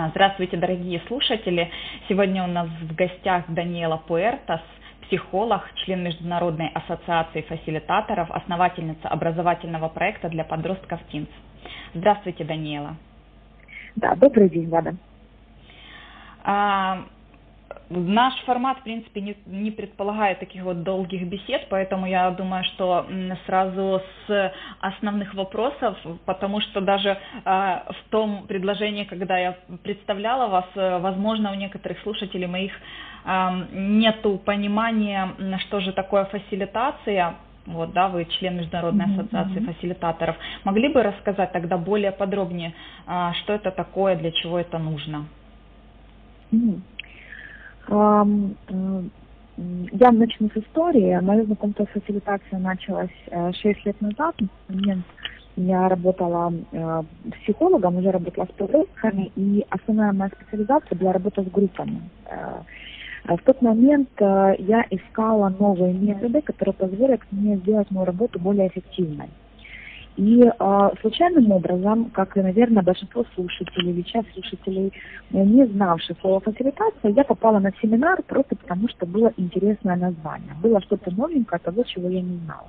А, здравствуйте, дорогие слушатели. Сегодня у нас в гостях Даниэла Пуэртас, психолог, член Международной ассоциации фасилитаторов, основательница образовательного проекта для подростков ТИНС. Здравствуйте, Даниэла. Да, добрый день, Влада. А, Наш формат, в принципе, не, не предполагает таких вот долгих бесед, поэтому я думаю, что сразу с основных вопросов, потому что даже э, в том предложении, когда я представляла вас, э, возможно, у некоторых слушателей моих э, нету понимания, что же такое фасилитация, вот, да, вы член Международной mm-hmm. ассоциации фасилитаторов. Могли бы рассказать тогда более подробнее, э, что это такое, для чего это нужно? Mm-hmm. Э, я начну с истории. Мое знакомство с фасилитацией началось 6 э, лет назад. Я работала э, психологом, уже работала с подростками, и основная моя специализация была работа с группами. В тот момент я искала новые методы, которые позволят мне сделать мою работу более эффективной. И э, случайным образом, как и, наверное, большинство слушателей часть слушателей, э, не знавших слово фасилитация, я попала на семинар просто потому, что было интересное название. Было что-то новенькое того, чего я не знала.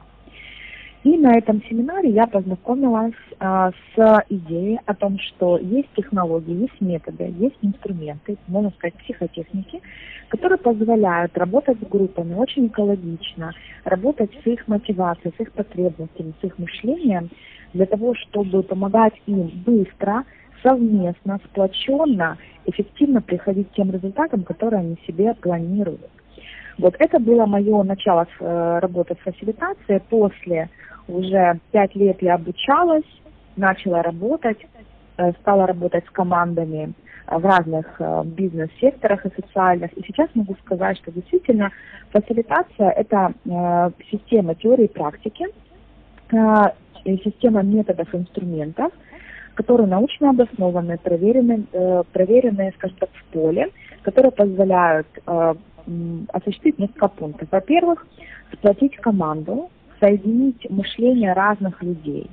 И на этом семинаре я познакомилась а, с идеей о том, что есть технологии, есть методы, есть инструменты, можно сказать, психотехники, которые позволяют работать с группами очень экологично, работать с их мотивацией, с их потребностями, с их мышлением, для того, чтобы помогать им быстро, совместно, сплоченно, эффективно приходить к тем результатам, которые они себе планируют. Вот это было мое начало э, работы в фасилитации. После уже пять лет я обучалась, начала работать, э, стала работать с командами э, в разных э, бизнес-секторах и социальных. И сейчас могу сказать, что действительно фасилитация – это система теории и практики, система методов и инструментов, которые научно обоснованы, проверены, проверены, скажем так, в поле, которые позволяют осуществить несколько пунктов. Во-первых, сплотить команду, соединить мышление разных людей.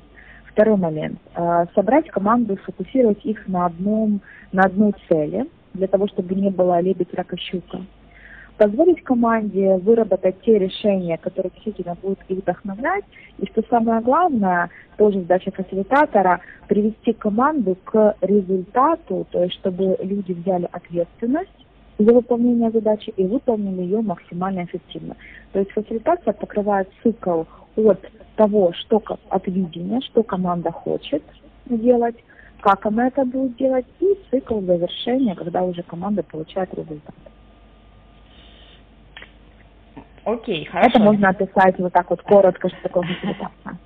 Второй момент. Э, собрать команду, сфокусировать их на, одном, на одной цели, для того, чтобы не было лебедь, рака, щука. Позволить команде выработать те решения, которые действительно будут их вдохновлять. И что самое главное, тоже задача фасилитатора, привести команду к результату, то есть чтобы люди взяли ответственность за выполнение задачи и выполнили ее максимально эффективно. То есть фасилитация покрывает цикл от того, что от видения, что команда хочет делать, как она это будет делать, и цикл завершения, когда уже команда получает результат. Окей, хорошо. Это можно описать вот так вот коротко, что такое фасилитация.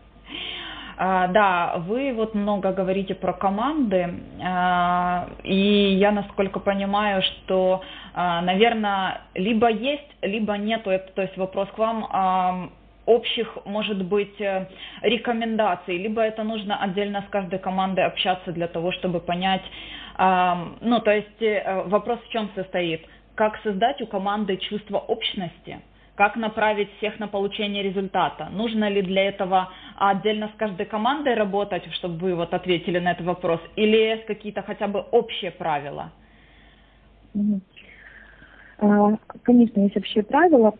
А, да, вы вот много говорите про команды, а, и я насколько понимаю, что, наверное, либо есть, либо это, то есть вопрос к вам, общих, может быть, э, рекомендаций, либо это нужно отдельно с каждой командой общаться для того, чтобы понять, ну, то есть э, вопрос в чем состоит, как создать у команды чувство общности – как направить всех на получение результата. Нужно ли для этого отдельно с каждой командой работать, чтобы вы вот ответили на этот вопрос, или есть какие-то хотя бы общие правила? А, конечно, есть общие правила.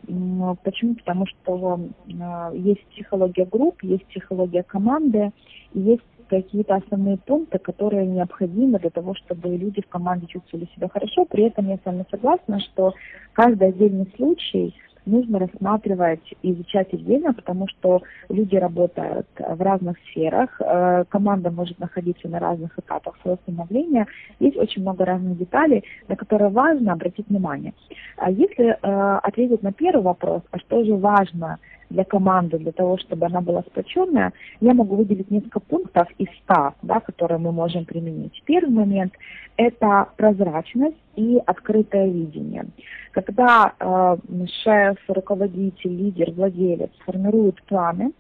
Почему? Потому что а, есть психология групп, есть психология команды, есть какие-то основные пункты, которые необходимы для того, чтобы люди в команде чувствовали себя хорошо. При этом я с вами согласна, что каждый отдельный случай нужно рассматривать и изучать отдельно, потому что люди работают в разных сферах, э, команда может находиться на разных этапах своего становления, есть очень много разных деталей, на которые важно обратить внимание. А если э, ответить на первый вопрос, а что же важно для команды, для того, чтобы она была сплоченная, я могу выделить несколько пунктов из 100, да, которые мы можем применить. Первый момент – это прозрачность и открытое видение. Когда э, шеф, руководитель, лидер, владелец формируют планы,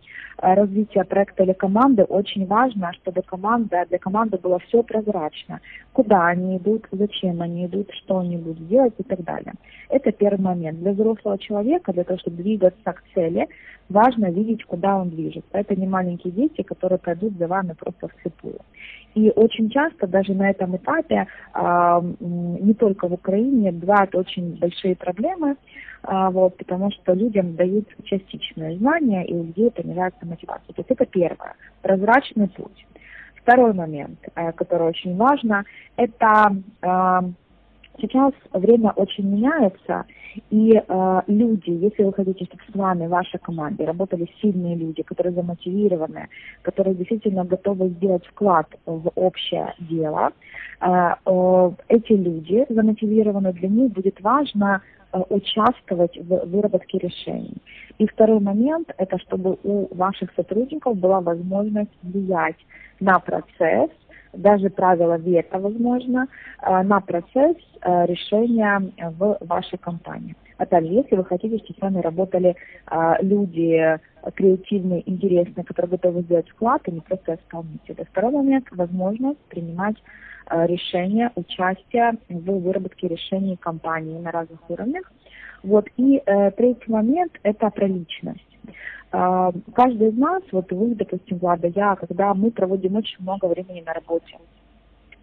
Э, развития проекта или команды очень важно, чтобы команда, для команды было все прозрачно. Куда они идут, зачем они идут, что они будут делать и так далее. Это первый момент. Для взрослого человека, для того, чтобы двигаться к цели, важно видеть, куда он движется. Это не маленькие дети, которые пойдут за вами просто вслепую. И очень часто даже на этом этапе, а, не только в Украине, бывают очень большие проблемы, а, вот, потому что людям дают частичные знания, и у людей понижается мотивация. То есть это первое, прозрачный путь. Второй момент, э, который очень важно, это а, Сейчас время очень меняется, и э, люди, если вы хотите, чтобы с вами, в вашей команде работали сильные люди, которые замотивированы, которые действительно готовы сделать вклад в общее дело, э, э, эти люди замотивированы, для них будет важно э, участвовать в выработке решений. И второй момент – это чтобы у ваших сотрудников была возможность влиять на процесс, даже правила вето, возможно, э, на процесс э, решения в вашей компании. Опять же, если вы хотите, чтобы с вами работали э, люди креативные, интересные, которые готовы сделать вклад, а не просто исполнители. Второй момент – возможность принимать решения, участия в выработке решений компании на разных уровнях. Вот. И третий момент – это про личность. А, каждый из нас, вот вы, допустим, Влада, я, когда мы проводим очень много времени на работе,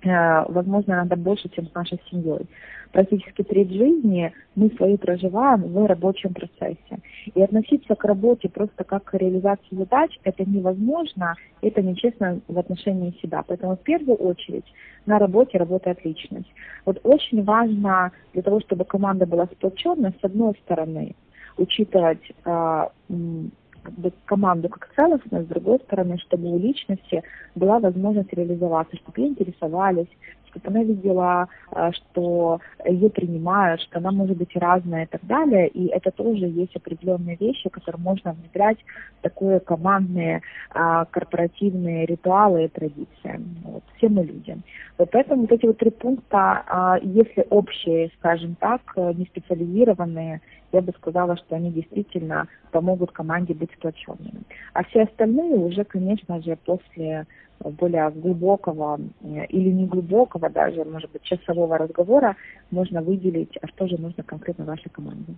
э, возможно, надо больше, чем с нашей семьей. Практически треть жизни мы свои проживаем в рабочем процессе. И относиться к работе просто как к реализации задач, это невозможно, это нечестно в отношении себя. Поэтому в первую очередь на работе работает личность. Вот очень важно для того, чтобы команда была сплоченной, с одной стороны, учитывать а, команду как целостность, с другой стороны, чтобы у личности была возможность реализоваться, чтобы ей интересовались, чтобы она видела, э, что ее принимают, что она может быть разная и так далее. И это тоже есть определенные вещи, которые можно внедрять в такие командные а, корпоративные ритуалы и традиции. Вот, все мы люди. Вот поэтому вот эти вот три пункта, а, если общие, скажем так, не специализированные, я бы сказала, что они действительно помогут команде быть сплоченными. А все остальные уже, конечно же, после более глубокого э, или не глубокого даже, может быть, часового разговора можно выделить, а что же нужно конкретно вашей команде.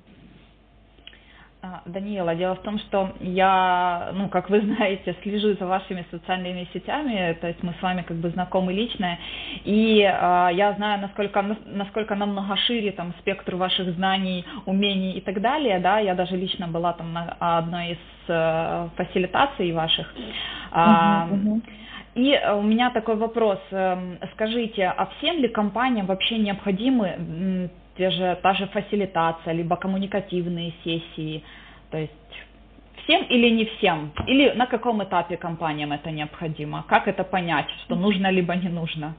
А, Даниэла, дело в том, что я, ну, как вы знаете, слежу за вашими социальными сетями, то есть мы с вами как бы знакомы лично, и э, я знаю, насколько, насколько намного шире там спектр ваших знаний, умений и так далее, да, я даже лично была там на одной из э, фасилитаций ваших. Uh-huh, uh-huh. И у меня такой вопрос. Эм, скажите, а всем ли компаниям вообще необходимы те же, та же фасилитация, либо коммуникативные сессии. То есть всем или не всем? Или на каком этапе компаниям это необходимо? Как это понять, что нужно либо не нужно?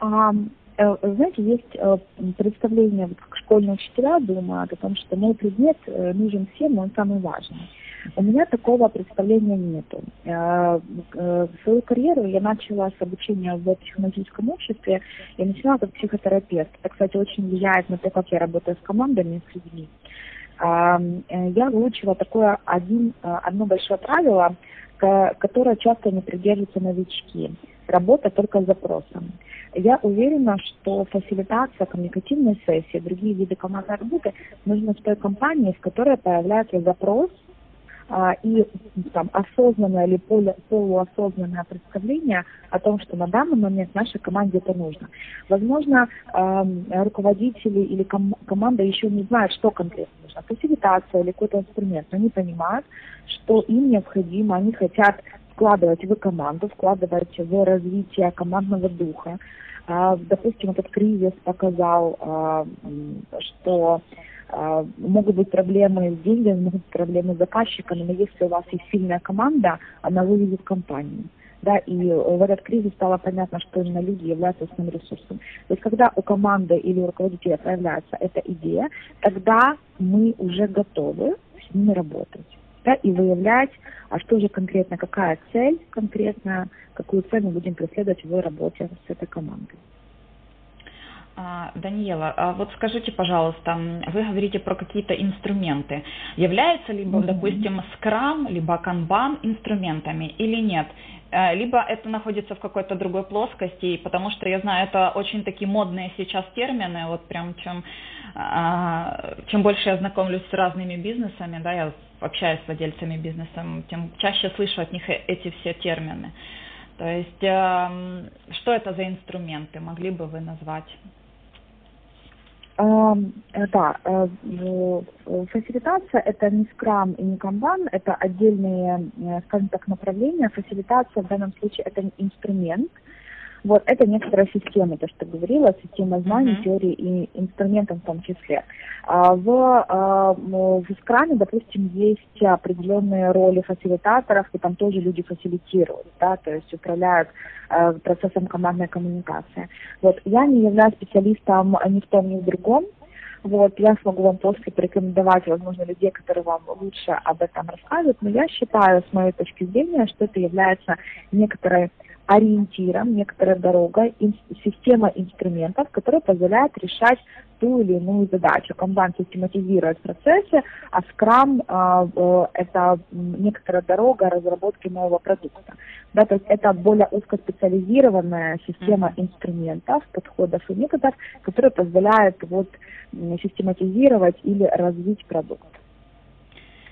А, э, знаете, есть э, представление, как школьные учителя думают о том, что мой предмет э, нужен всем, он самый важный. У меня такого представления нету. Э, э, свою карьеру я начала с обучения в психологическом обществе. Я начала как психотерапевт. Это, кстати, очень влияет на то, как я работаю с командами, с людьми. Э, я выучила такое один, одно большое правило, которое часто не придерживаются новички. Работа только с запросом. Я уверена, что фасилитация, коммуникативные сессии, другие виды командной работы нужны в той компании, в которой появляется запрос – и там, осознанное или полу, полуосознанное представление о том, что на данный момент нашей команде это нужно. Возможно, руководители или ком- команда еще не знают, что конкретно нужно, фасилитация или какой-то инструмент, но они понимают, что им необходимо, они хотят вкладывать в команду, вкладывать в развитие командного духа. Э, допустим, этот кризис показал, э, что а, могут быть проблемы с деньгами, могут быть проблемы с заказчиками, но если у вас есть сильная команда, она выведет компанию. Да, и в этот кризис стало понятно, что именно люди являются основным ресурсом. То есть когда у команды или у руководителя появляется эта идея, тогда мы уже готовы с ними работать да, и выявлять, а что же конкретно, какая цель конкретно, какую цель мы будем преследовать в работе с этой командой. А, Даниела, а вот скажите, пожалуйста, вы говорите про какие-то инструменты. Является либо, mm-hmm. допустим, Scrum, либо Kanban инструментами или нет? э, либо это находится в какой-то другой плоскости, потому что я знаю, это очень такие модные сейчас термины, вот прям чем, а, чем больше я знакомлюсь с разными бизнесами, да, я общаюсь с владельцами бизнеса, тем чаще слышу от них э, эти все термины. То есть, эм, что это за инструменты, могли бы вы назвать? Э, да, э, фасилитация это не скрам и не канбан, это отдельные, скажем так, направления. Фасилитация в данном случае это инструмент, вот это некоторая система, то, что говорила, система знаний, uh-huh. теории и инструментов в том числе. А в, а, в скраме, допустим, есть определенные роли фасилитаторов, и там тоже люди фасилитируют, да, то есть управляют э, процессом командной коммуникации. Вот я не являюсь специалистом ни в том, ни в другом, вот, я смогу вам после порекомендовать, возможно, людей, которые вам лучше об этом расскажут, но я считаю, с моей точки зрения, что это является некоторой ориентиром, некоторая дорога, система инструментов, которая позволяет решать ту или иную задачу. Kanban систематизирует процессы, а Scrum э, это некоторая дорога разработки нового продукта. Да, то есть это более узкоспециализированная система инструментов, подходов и методов, которая позволяет вот, систематизировать или развить продукт.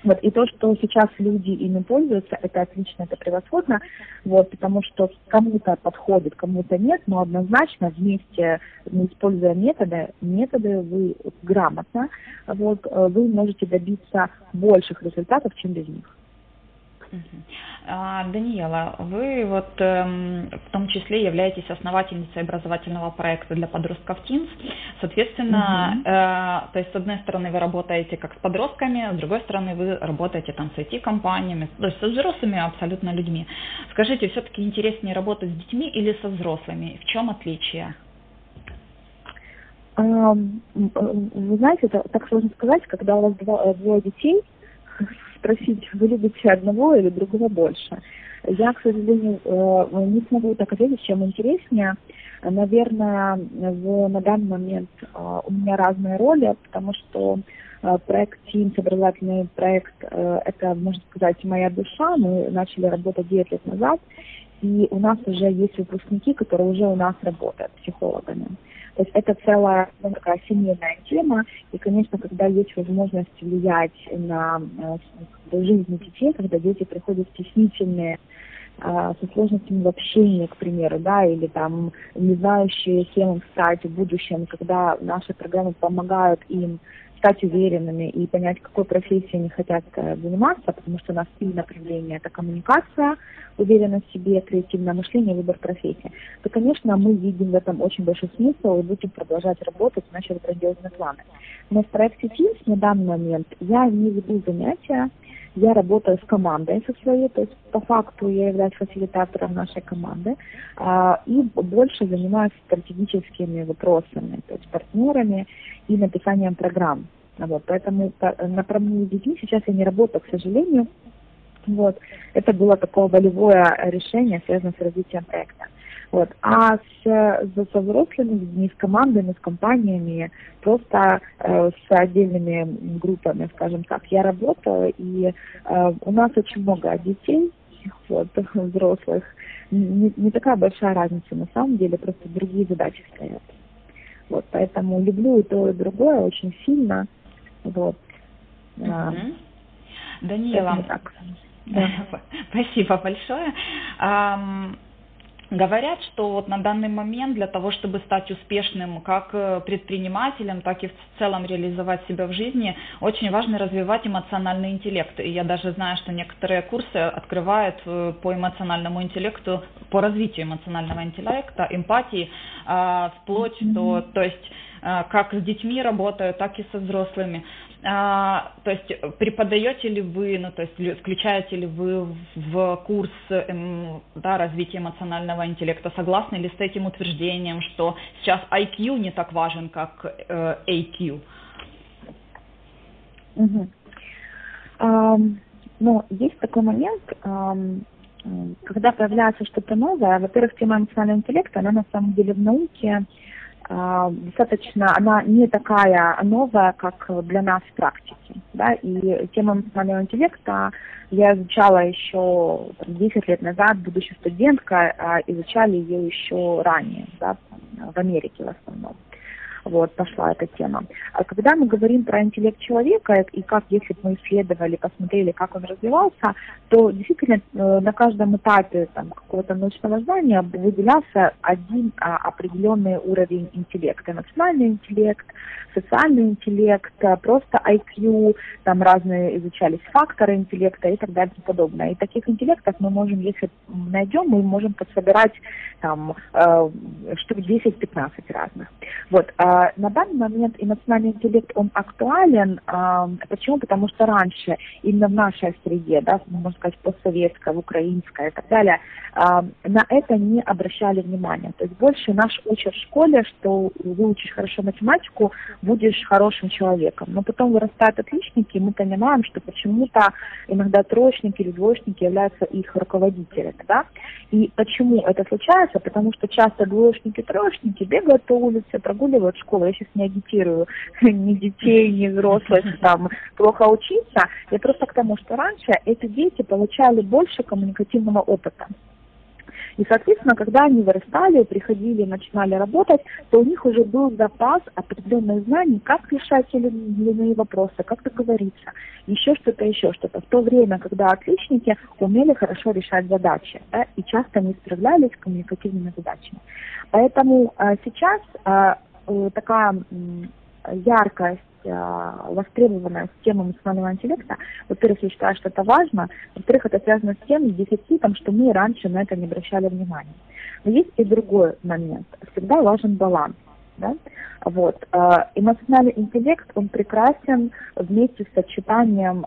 Вот, и то, что сейчас люди ими пользуются, это отлично, это превосходно, вот, потому что кому-то подходит, кому-то нет, но однозначно вместе, используя методы, методы вы грамотно, вот, э, вы можете добиться больших результатов, чем без них. А, Даниэла, вы вот эм, в том числе являетесь основательницей образовательного проекта для подростков Teens. Соответственно, угу. э, то есть с одной стороны вы работаете как с подростками, с другой стороны вы работаете там с IT-компаниями, то есть со взрослыми абсолютно людьми. Скажите, все-таки интереснее работать с детьми или со взрослыми? В чем отличие? Вы знаете, это так сложно сказать, когда у вас два, двое детей, спросить, вы любите одного или другого больше. Я, к сожалению, э, не смогу так ответить, чем интереснее. Наверное, в, на данный момент э, у меня разные роли, потому что э, проект Teams, образовательный проект, это, можно сказать, моя душа. Мы начали работать 9 лет назад, и у нас уже есть выпускники, которые уже у нас работают психологами. То есть это целая ну, такая семейная тема, и, конечно, когда есть возможность влиять на э, жизнь детей, когда дети приходят стеснительные, со сложностями в общении, к примеру, да, или там не знающие, кем стать в будущем, когда наши программы помогают им стать уверенными и понять, какой профессией они хотят э, заниматься, потому что у нас три направления. Это коммуникация, уверенность в себе, креативное мышление, выбор профессии. То, конечно, мы видим в этом очень большой смысл и будем продолжать работать в наши грандиозные планы. Но в проекте Teams на данный момент я не веду занятия, я работаю с командой со своей, то есть по факту я являюсь фасилитатором нашей команды а, и больше занимаюсь стратегическими вопросами, то есть партнерами и написанием программ. Вот, поэтому напрямую с детьми сейчас я не работаю, к сожалению. Вот. Это было такое волевое решение, связанное с развитием проекта. Вот. А с, со взрослыми людьми, с командами, с компаниями, просто э, с отдельными группами, скажем так, я работаю, и э, у нас очень много детей, вот, взрослых. Не, не такая большая разница на самом деле, просто другие задачи стоят. Вот, поэтому люблю и то, и другое очень сильно. Вот. Mm-hmm. Даниэла, да. спасибо большое. Говорят, что вот на данный момент для того, чтобы стать успешным как э, предпринимателем, так и в целом реализовать себя в жизни, очень важно развивать эмоциональный интеллект. И я даже знаю, что некоторые курсы открывают э, по эмоциональному интеллекту, по развитию эмоционального интеллекта, эмпатии, а, вплоть mm-hmm. до, то есть э, как с детьми работаю, так и со взрослыми. А, то есть преподаете ли вы, ну то есть включаете ли вы в курс эм, да, развития эмоционального интеллекта, согласны ли с этим утверждением, что сейчас IQ не так важен, как э, AQ? Угу. Um, ну, есть такой момент, um, когда появляется что-то новое, во-первых, тема эмоционального интеллекта, она на самом деле в науке а, достаточно, она не такая новая, как для нас в практике. Да? И тему эмоционального интеллекта я изучала еще 10 лет назад, будучи студенткой, а изучали ее еще ранее, да, в Америке в основном вот, пошла эта тема. А когда мы говорим про интеллект человека, и как, если бы мы исследовали, посмотрели, как он развивался, то действительно э, на каждом этапе там, какого-то научного знания выделялся один а, определенный уровень интеллекта. Эмоциональный интеллект, социальный интеллект, э, просто IQ, там разные изучались факторы интеллекта и так далее и подобное. И таких интеллектов мы можем, если найдем, мы можем подсобирать там э, штук 10-15 разных. Вот. А на данный момент эмоциональный интеллект, он актуален. А, почему? Потому что раньше, именно в нашей среде, да, можно сказать, постсоветская, украинская и так далее, а, на это не обращали внимания. То есть больше наш учат в школе, что выучишь хорошо математику, будешь хорошим человеком. Но потом вырастают отличники, и мы понимаем, что почему-то иногда троечники или двоечники являются их руководителями. Да? И почему это случается? Потому что часто двоечники, троечники бегают по улице, прогуливают школу. Я сейчас не агитирую ни детей, ни взрослых там плохо учиться. Я просто к тому, что раньше эти дети получали больше коммуникативного опыта. И, соответственно, когда они вырастали, приходили, начинали работать, то у них уже был запас определенных знаний, как решать или иные вопросы, как договориться, еще что-то, еще что-то. В то время, когда отличники умели хорошо решать задачи, да, и часто не справлялись с коммуникативными задачами. Поэтому а, сейчас а, такая яркость а, востребованная тема эмоционального интеллекта. Во-первых, я считаю, что это важно. Во-вторых, это связано с тем дефицитом, что мы раньше на это не обращали внимания. Но есть и другой момент. Всегда важен баланс. Да? Вот. А, эмоциональный интеллект, он прекрасен вместе с сочетанием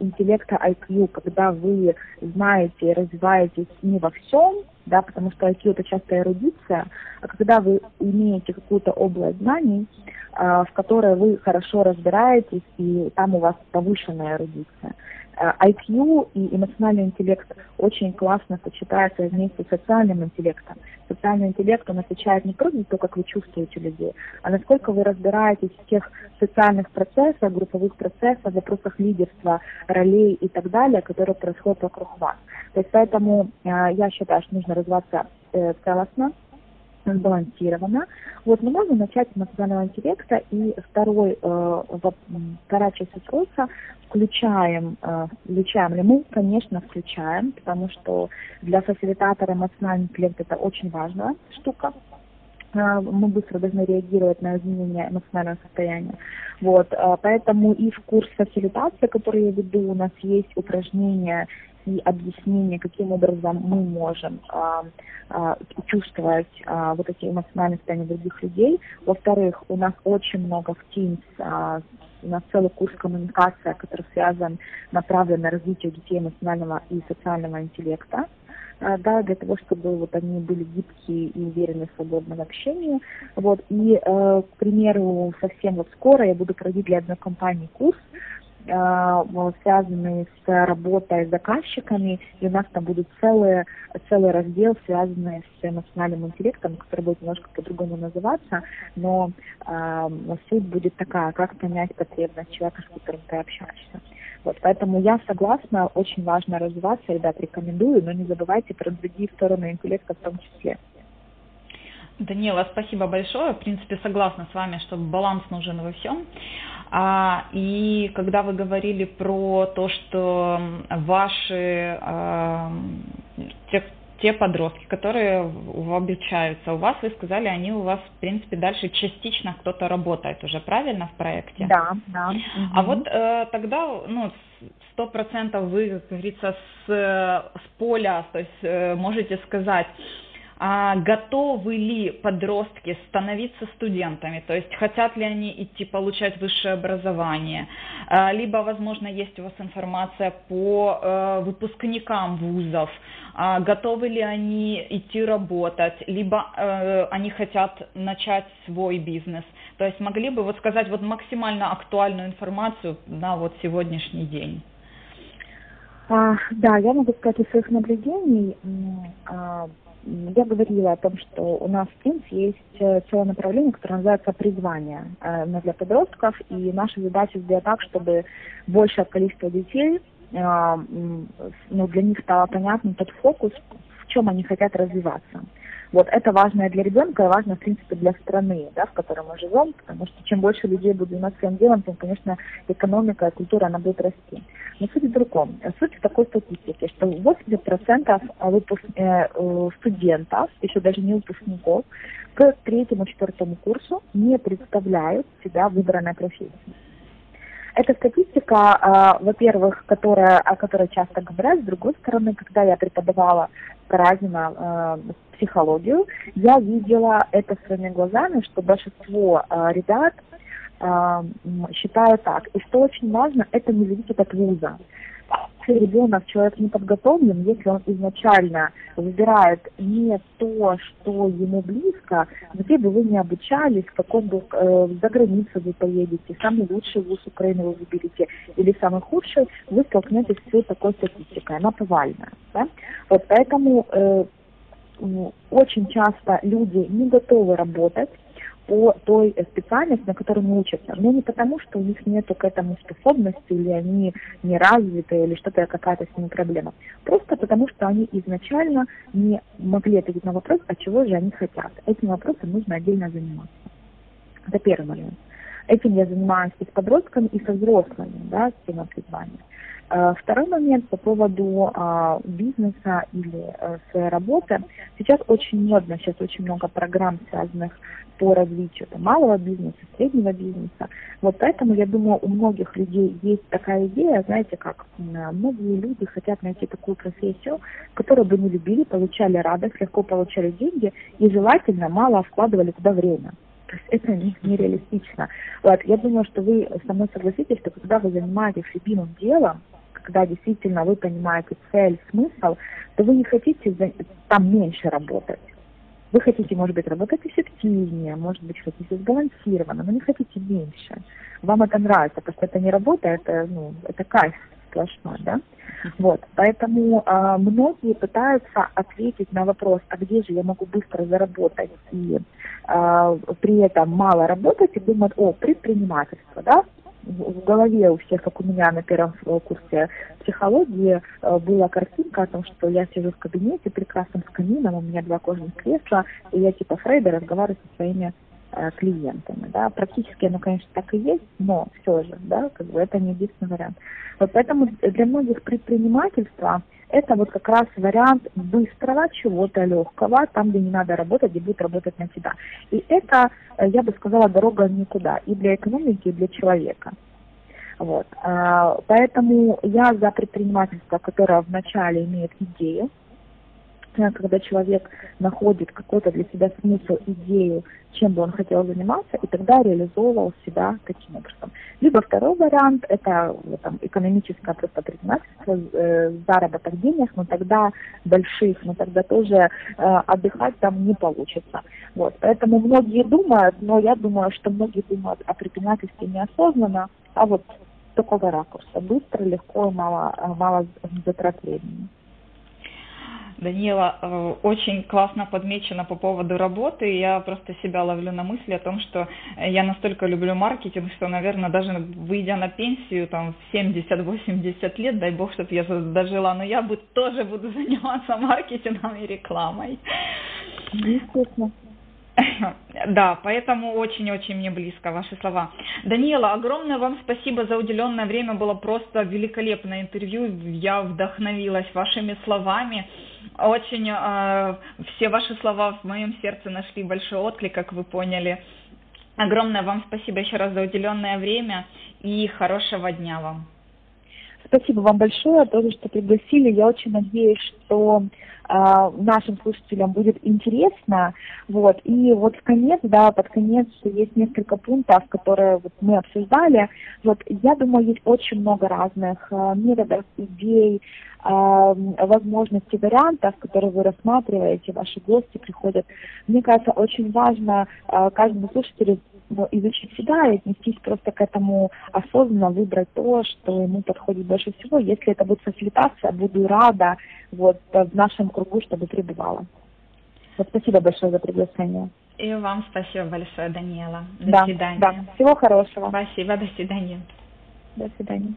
интеллекта IQ, когда вы знаете и развиваетесь не во всем, да, потому что IQ это часто эрудиция, а когда вы имеете какую-то область знаний, в которой вы хорошо разбираетесь, и там у вас повышенная эрудиция. IQ и эмоциональный интеллект очень классно сочетаются вместе с социальным интеллектом. Социальный интеллект, он отвечает не просто то, как вы чувствуете людей, а насколько вы разбираетесь в тех социальных процессах, групповых процессах, вопросах лидерства, ролей и так далее, которые происходят вокруг вас. То есть поэтому э, я считаю, что нужно развиваться э, целостно, сбалансировано. Вот мы можем начать с эмоционального интеллекта, и второй, э, вторая часть вопроса включаем, э, включаем ли мы? Конечно, включаем, потому что для фасилитатора эмоциональный интеллект это очень важная штука. Э, мы быстро должны реагировать на изменения эмоционального состояния. Вот, э, поэтому и в курс фасилитации, который я веду, у нас есть упражнения и объяснение, каким образом мы можем а, а, чувствовать а, вот эти эмоциональные состояния других людей. Во-вторых, у нас очень много в Teams, а, у нас целый курс коммуникации, который связан, направлен на развитие детей эмоционального и социального интеллекта а, да, для того, чтобы вот они были гибкие и уверены в свободном общении. Вот. И, э, к примеру, совсем вот скоро я буду проводить для одной компании курс, связанные с работой с заказчиками, и у нас там будет целый, целый раздел, связанный с эмоциональным интеллектом, который будет немножко по-другому называться, но э, суть будет такая, как понять потребность человека, с которым ты общаешься. Вот, поэтому я согласна, очень важно развиваться, ребят, рекомендую, но не забывайте про другие стороны интеллекта в том числе. Данила, спасибо большое. В принципе, согласна с вами, что баланс нужен во всем. А, и когда вы говорили про то, что ваши а, те, те подростки, которые обучаются у вас, вы сказали, они у вас, в принципе, дальше частично кто-то работает уже, правильно, в проекте? Да, да. А угу. вот э, тогда, ну, сто процентов вы, как говорится, с, с поля, то есть э, можете сказать, а готовы ли подростки становиться студентами, то есть хотят ли они идти получать высшее образование, а, либо, возможно, есть у вас информация по э, выпускникам вузов, а, готовы ли они идти работать, либо э, они хотят начать свой бизнес. То есть могли бы вот сказать вот максимально актуальную информацию на вот сегодняшний день. А, да, я могу сказать из своих наблюдений. А, я говорила о том, что у нас в ТИНС есть э, целое направление, которое называется призвание э, для подростков, и наша задача сделать так, чтобы большее количество детей, э, ну, для них стало понятным тот фокус, в чем они хотят развиваться. Вот это важно для ребенка и важно, в принципе, для страны, да, в которой мы живем, потому что чем больше людей будет заниматься своим делом, тем, конечно, экономика и культура, она будет расти. Но суть в другом. Суть в такой статистике, что 80% выпуск, э, э, студентов, еще даже не выпускников, к третьему-четвертому курсу не представляют себя выбранной профессией. Это статистика, э, во-первых, которая, о которой часто говорят, с другой стороны, когда я преподавала Каразина э, психологию, я видела это своими глазами, что большинство э, ребят э, считают так. И что очень важно, это не зависит от вуза. Если ребенок, человек не подготовлен, если он изначально выбирает не то, что ему близко, где бы вы не обучались, в каком бы э, за границу вы поедете, самый лучший вуз Украины вы выберете или самый худший, вы столкнетесь с такой статистикой, она повальная. Да? Вот поэтому э, очень часто люди не готовы работать по той специальности, на которой мы учатся. Но не потому, что у них нет к этому способности, или они не развиты, или что-то, какая-то с ними проблема. Просто потому, что они изначально не могли ответить на вопрос, а чего же они хотят. Этим вопросом нужно отдельно заниматься. Это первый момент. Этим я занимаюсь и с подростками, и со взрослыми, да, с темой призвания. Э, второй момент по поводу а, бизнеса или а, своей работы. Сейчас очень модно, сейчас очень много программ, связанных по развитию там, малого бизнеса, среднего бизнеса. Вот поэтому, я думаю, у многих людей есть такая идея, знаете, как многие люди хотят найти такую профессию, которую бы не любили, получали радость, легко получали деньги и желательно мало вкладывали туда время. То есть это нереалистично. Вот, я думаю, что вы со мной согласитесь, что когда вы занимаетесь любимым делом, когда действительно вы понимаете цель, смысл, то вы не хотите там меньше работать. Вы хотите, может быть, работать эффективнее, может быть, хотите сбалансированно, но не хотите меньше. Вам это нравится, потому что это не работа, это, ну, это кайф сплошной, да? Вот, поэтому э, многие пытаются ответить на вопрос, а где же я могу быстро заработать и э, при этом мало работать, и думают, о, предпринимательство, да? В голове у всех, как у меня на первом курсе психологии, э, была картинка о том, что я сижу в кабинете прекрасным с камином, у меня два кожаных кресла, и я типа Фрейда разговариваю со своими э, клиентами, да, практически оно, конечно, так и есть, но все же, да, как бы это не единственный вариант. Вот поэтому для многих предпринимательства это вот как раз вариант быстрого чего-то легкого, там, где не надо работать, где будет работать на тебя. И это, э, я бы сказала, дорога никуда и для экономики, и для человека. Вот. А, поэтому я за предпринимательство, которое вначале имеет идею, когда человек находит какой-то для себя смысл, идею, чем бы он хотел заниматься, и тогда реализовывал себя таким образом. Либо второй вариант – это там, экономическое просто предпринимательство, э, заработок денег, но тогда больших, но тогда тоже э, отдыхать там не получится. Вот. Поэтому многие думают, но я думаю, что многие думают о предпринимательстве неосознанно, а вот такого ракурса, быстро, легко, мало, мало затрат времени. Данила, э, очень классно подмечено по поводу работы. Я просто себя ловлю на мысли о том, что я настолько люблю маркетинг, что, наверное, даже выйдя на пенсию там в 70-80 лет, дай бог, чтобы я дожила, но я тоже буду заниматься маркетингом и рекламой. Естественно. Да, поэтому очень-очень мне близко ваши слова. Даниэла, огромное вам спасибо за уделенное время. Было просто великолепное интервью. Я вдохновилась вашими словами. Очень э, все ваши слова в моем сердце нашли большой отклик, как вы поняли. Огромное вам спасибо еще раз за уделенное время и хорошего дня вам. Спасибо вам большое тоже, что пригласили. Я очень надеюсь, что э, нашим слушателям будет интересно. Вот. И вот в конец, да, под конец есть несколько пунктов, которые вот мы обсуждали. Вот я думаю, есть очень много разных э, методов, идей, э, возможностей, вариантов, которые вы рассматриваете, ваши гости приходят. Мне кажется, очень важно э, каждому слушателю ну, изучить себя и отнестись просто к этому осознанно, выбрать то, что ему подходит больше всего. Если это будет фасилитация, буду рада вот в нашем кругу, чтобы пребывала. Спасибо большое за приглашение. И вам спасибо большое, Даниэла. До да, свидания. Да. Всего хорошего. Спасибо, до свидания. До свидания.